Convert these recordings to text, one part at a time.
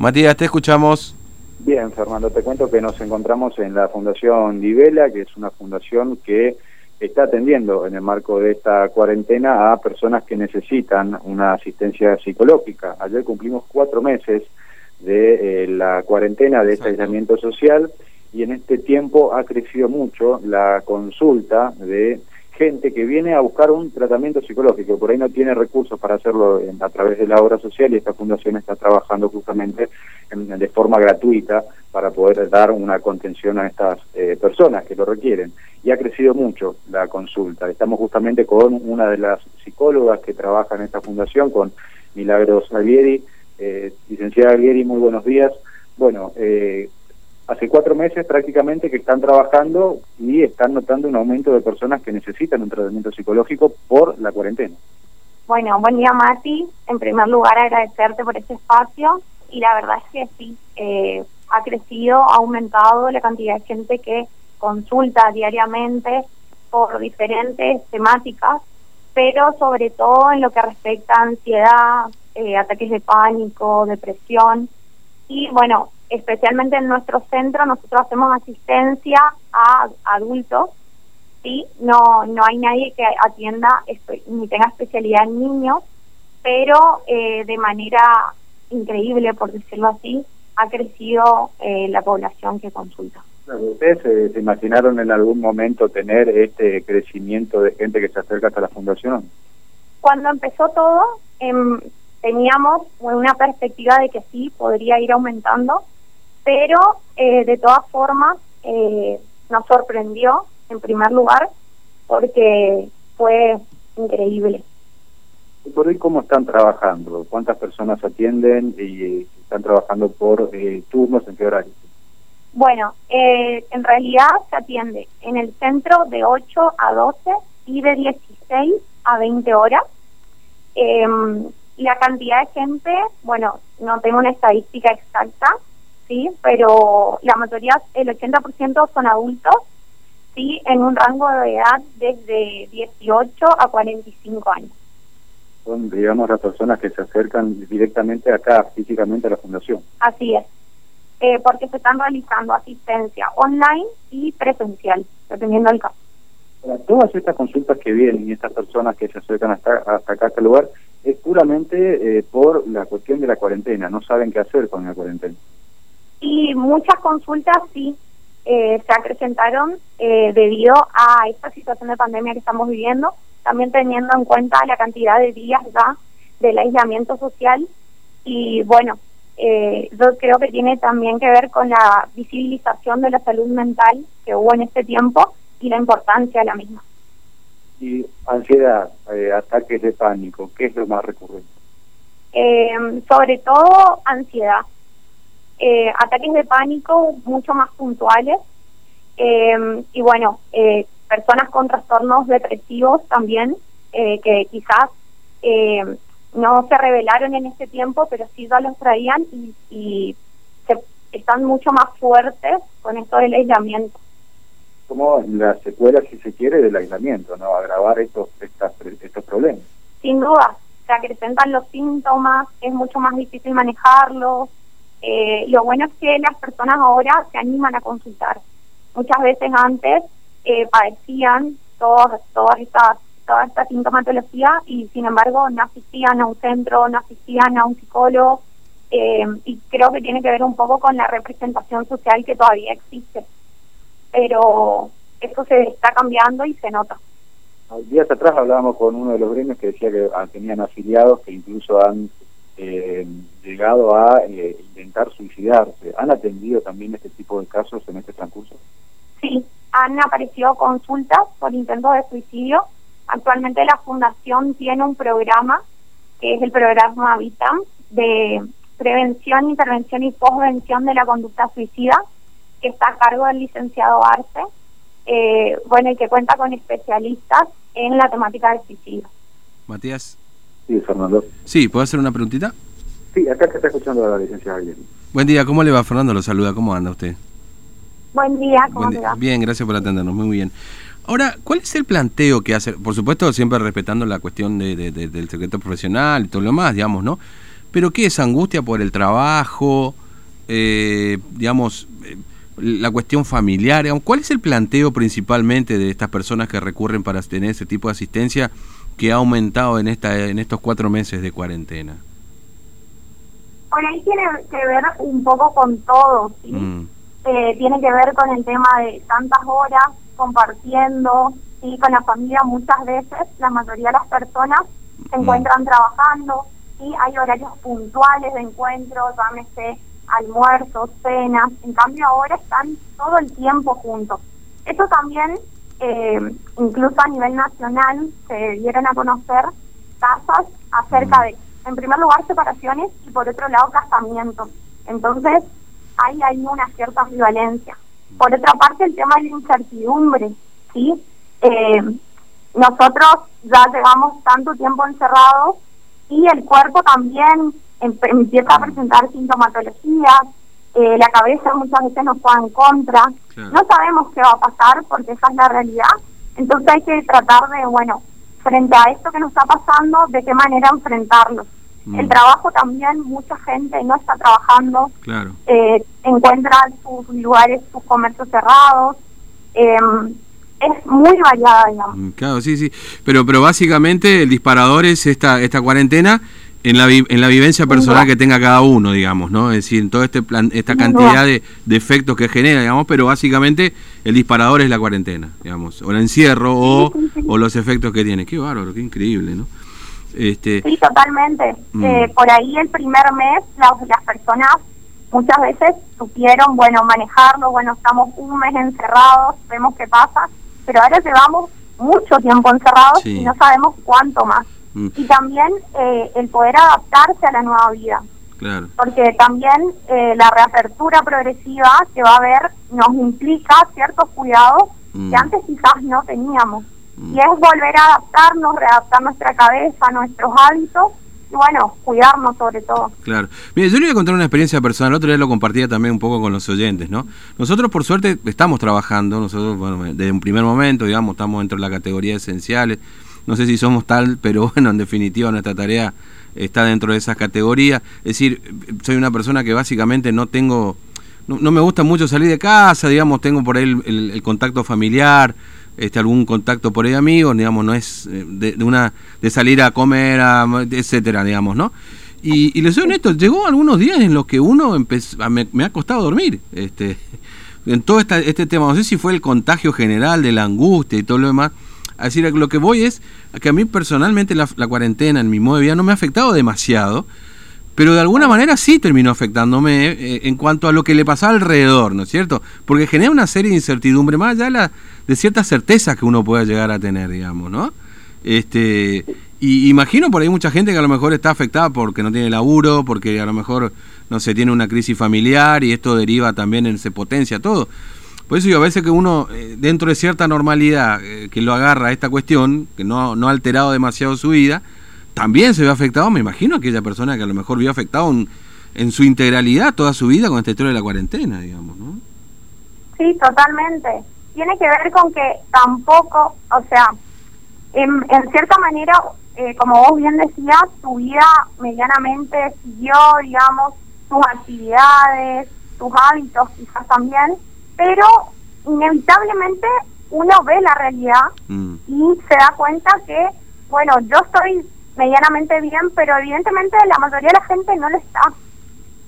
Matías, te escuchamos. Bien, Fernando, te cuento que nos encontramos en la Fundación Divela, que es una fundación que está atendiendo en el marco de esta cuarentena a personas que necesitan una asistencia psicológica. Ayer cumplimos cuatro meses de eh, la cuarentena, de este aislamiento social, y en este tiempo ha crecido mucho la consulta de gente que viene a buscar un tratamiento psicológico, por ahí no tiene recursos para hacerlo a través de la obra social y esta fundación está trabajando justamente de forma gratuita para poder dar una contención a estas eh, personas que lo requieren. Y ha crecido mucho la consulta. Estamos justamente con una de las psicólogas que trabaja en esta fundación, con Milagros Alvieri. Eh, licenciada Alvieri, muy buenos días. Bueno, eh, hace cuatro meses prácticamente que están trabajando y están notando un aumento de personas que necesitan un tratamiento psicológico por la cuarentena. Bueno, buen día Mati. En primer lugar agradecerte por este espacio y la verdad es que sí, eh, ha crecido, ha aumentado la cantidad de gente que consulta diariamente por diferentes temáticas, pero sobre todo en lo que respecta a ansiedad, eh, ataques de pánico, depresión y bueno, especialmente en nuestro centro nosotros hacemos asistencia a adultos, ¿sí? No, no hay nadie que atienda ni tenga especialidad en niños, pero eh, de manera increíble, por decirlo así, ha crecido eh, la población que consulta. ¿Ustedes se imaginaron en algún momento tener este crecimiento de gente que se acerca hasta la fundación? Cuando empezó todo, em, teníamos una perspectiva de que sí, podría ir aumentando, pero eh, de todas formas eh, nos sorprendió en primer lugar porque fue increíble. ¿Y por hoy cómo están trabajando? ¿Cuántas personas atienden y están trabajando por eh, turnos en qué horario? Bueno, en realidad se atiende en el centro de 8 a 12 y de 16 a 20 horas. Em, la cantidad de gente, bueno, no tengo una estadística exacta, sí, pero la mayoría, el 80% son adultos, sí, en un rango de edad desde 18 a 45 años. Son, digamos, las personas que se acercan directamente acá, físicamente a la fundación. Así es, eh, porque se están realizando asistencia online y presencial, dependiendo del caso. todas estas consultas que vienen y estas personas que se acercan hasta, hasta acá, a este lugar, es puramente eh, por la cuestión de la cuarentena, no saben qué hacer con la cuarentena. Y muchas consultas sí eh, se acrecentaron eh, debido a esta situación de pandemia que estamos viviendo, también teniendo en cuenta la cantidad de días ya del aislamiento social y bueno, eh, yo creo que tiene también que ver con la visibilización de la salud mental que hubo en este tiempo y la importancia de la misma. Y ansiedad, ataques de pánico, ¿qué es lo más recurrente? sobre todo ansiedad eh, ataques de pánico mucho más puntuales eh, y bueno, eh, personas con trastornos depresivos también, que quizás no se revelaron en este tiempo, pero sí ya los traían y, están mucho más fuertes con esto del aislamiento. Como la secuela, si se quiere, del aislamiento, ¿no? Agravar estos, estos problemas. Sin duda, se acrecentan los síntomas, es mucho más difícil manejarlos, eh, lo bueno es que las personas ahora se animan a consultar. Muchas veces antes eh, padecían todas, todas estas toda esta sintomatología y sin embargo no asistían a un centro, no asistían a un psicólogo eh, y creo que tiene que ver un poco con la representación social que todavía existe. Pero eso se está cambiando y se nota. Días atrás hablábamos con uno de los gremios que decía que tenían afiliados que incluso han eh, llegado a eh, intentar suicidarse. ¿Han atendido también este tipo de casos en este transcurso? Sí, han aparecido consultas por intentos de suicidio. Actualmente la Fundación tiene un programa, que es el programa VITAM, de prevención, intervención y postvención de la conducta suicida, que está a cargo del licenciado Arce, eh, bueno, y que cuenta con especialistas en la temática del suicidio. Matías, Sí, Fernando. Sí, ¿puedo hacer una preguntita? Sí, acá te está escuchando la licenciada Buen día, ¿cómo le va Fernando? Lo saluda, ¿cómo anda usted? Buen día, ¿cómo le va? Bien, gracias por atendernos, muy bien. Ahora, ¿cuál es el planteo que hace? Por supuesto, siempre respetando la cuestión de, del secreto profesional y todo lo demás, digamos, ¿no? ¿Pero qué es angustia por el trabajo? Eh, digamos, eh, la cuestión familiar. ¿Cuál es el planteo principalmente de estas personas que recurren para tener ese tipo de asistencia que ha aumentado en, esta, en estos cuatro meses de cuarentena? Por ahí tiene que ver un poco con todo, ¿sí? Mm. Eh, tiene que ver con el tema de tantas horas compartiendo, ¿sí? Con la familia muchas veces, la mayoría de las personas se mm. encuentran trabajando, ¿sí? Hay horarios puntuales de encuentro, llámese almuerzos, cenas, en cambio ahora están todo el tiempo juntos. Eso también, eh, incluso a nivel nacional, se dieron a conocer tasas acerca de, en primer lugar, separaciones y por otro lado, casamientos. Entonces, ahí hay una cierta ambivalencia. Por otra parte, el tema de la incertidumbre, ¿sí? Eh, nosotros ya llevamos tanto tiempo encerrados y el cuerpo también empieza a presentar sintomatología, eh, la cabeza muchas veces nos juega en contra, no sabemos qué va a pasar porque esa es la realidad, entonces hay que tratar de, bueno, frente a esto que nos está pasando, de qué manera enfrentarlo. Mm. El trabajo también, mucha gente no está trabajando, claro. eh, encuentra sus lugares, sus comercios cerrados, eh, es muy variada, digamos. Mm, claro, sí, sí, pero, pero básicamente el disparador es esta, esta cuarentena en la, en la vivencia personal que tenga cada uno, digamos, ¿no? Es decir, en toda este plan, esta cantidad de, de, efectos que genera, digamos, pero básicamente el disparador es la cuarentena, digamos, o el encierro o, o los efectos que tiene. Qué bárbaro, qué increíble, ¿no? Este... Sí, totalmente. Mm. Eh, por ahí el primer mes las, las personas muchas veces supieron, bueno, manejarlo, bueno, estamos un mes encerrados, vemos qué pasa, pero ahora llevamos mucho tiempo encerrados y no sabemos cuánto más. Mm. Y también eh, el poder adaptarse a la nueva vida. Claro. Porque también eh, la reapertura progresiva que va a haber nos implica ciertos cuidados que mm. antes quizás no teníamos. Mm. Y es volver a adaptarnos, readaptar nuestra cabeza, nuestros hábitos y bueno, cuidarnos sobre todo. Claro. Mire, yo le voy a contar una experiencia personal, el otro día lo compartía también un poco con los oyentes, ¿no? Nosotros por suerte estamos trabajando, nosotros, bueno, desde un primer momento, digamos, estamos dentro de la categoría esenciales no sé si somos tal, pero bueno, en definitiva nuestra tarea está dentro de esas categorías. Es decir, soy una persona que básicamente no tengo, no, me gusta mucho salir de casa, digamos, tengo por ahí el, contacto familiar, este, algún contacto por ahí amigos, digamos, no es eh, de, una de salir a comer, etcétera, digamos, ¿no? Y, y les soy honesto, llegó algunos días en los que uno empezó, me, me ha costado dormir, este, en todo este tema, no sé si fue el contagio general de la angustia y todo lo demás, a decir, lo que voy es que a mí personalmente la, cuarentena en mi modo de vida no me ha afectado demasiado, pero de alguna manera sí terminó afectándome eh, en cuanto a lo que le pasaba alrededor, ¿no es cierto? Porque genera una serie de incertidumbre, más allá de, la, de ciertas certezas que uno pueda llegar a tener, digamos, ¿no? Este, y imagino por ahí mucha gente que a lo mejor está afectada porque no tiene laburo, porque a lo mejor, no sé, tiene una crisis familiar y esto deriva también en se potencia todo. Por eso yo a veces que uno, eh, dentro de cierta normalidad, eh, que lo agarra a esta cuestión, que no, no ha alterado demasiado su vida, también se ve afectado, me imagino, aquella persona que a lo mejor vio afectado en su integralidad toda su vida con esta historia de la cuarentena, digamos, ¿no? Sí, totalmente. Tiene que ver con que tampoco, o sea, en, en cierta manera, eh, como vos bien decías, tu vida medianamente siguió, digamos, tus actividades, tus hábitos quizás también, pero inevitablemente uno ve la realidad mm. y se da cuenta que, bueno, yo estoy medianamente bien, pero evidentemente la mayoría de la gente no lo está.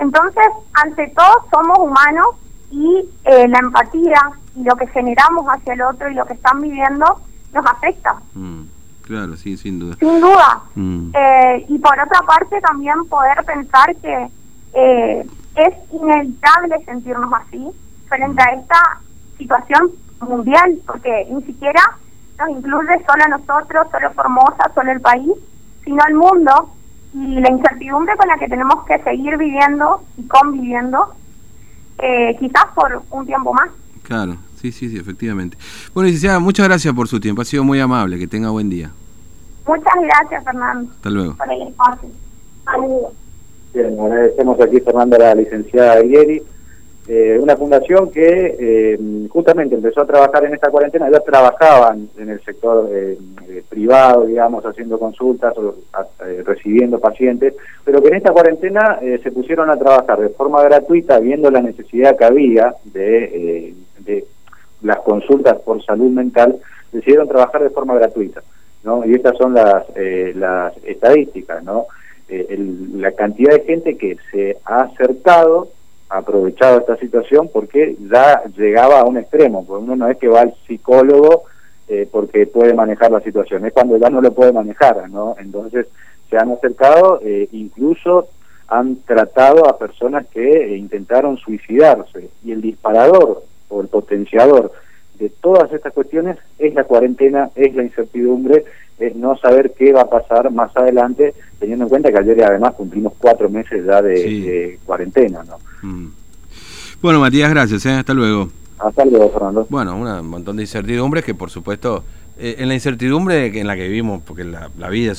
Entonces, ante todo, somos humanos y eh, la empatía y lo que generamos hacia el otro y lo que están viviendo nos afecta. Mm, claro, sí, sin duda. Sin duda. Mm. Eh, y por otra parte, también poder pensar que eh, es inevitable sentirnos así, frente a esta situación mundial, porque ni siquiera nos incluye solo a nosotros, solo Formosa, solo el país, sino al mundo y la incertidumbre con la que tenemos que seguir viviendo y conviviendo, eh, quizás por un tiempo más. Claro, sí, sí, sí, efectivamente. Bueno, licenciada, muchas gracias por su tiempo, ha sido muy amable, que tenga buen día. Muchas gracias, Fernando. Hasta luego. Por el espacio. Bien, agradecemos aquí, Fernando, a la licenciada Guieri. Eh, una fundación que eh, justamente empezó a trabajar en esta cuarentena, ya trabajaban en el sector eh, privado, digamos, haciendo consultas o recibiendo pacientes, pero que en esta cuarentena se pusieron a trabajar de forma gratuita, viendo la necesidad que había de, de las consultas por salud mental, decidieron trabajar de forma gratuita. ¿no? Y estas son las, las estadísticas, ¿no? la cantidad de gente que se ha acercado aprovechado esta situación porque ya llegaba a un extremo, porque uno no es que va al psicólogo eh, porque puede manejar la situación, es cuando ya no lo puede manejar, ¿no? Entonces se han acercado, eh, incluso han tratado a personas que eh, intentaron suicidarse y el disparador o el potenciador de todas estas cuestiones es la cuarentena, es la incertidumbre, es no saber qué va a pasar más adelante, teniendo en cuenta que ayer además cumplimos cuatro meses ya de, cuarentena. ¿no? Mm. Bueno, Matías, gracias. ¿eh? Hasta luego. Hasta luego, Fernando. Bueno, un montón de incertidumbres que, por supuesto, eh, en la incertidumbre en la que vivimos, porque la, la vida es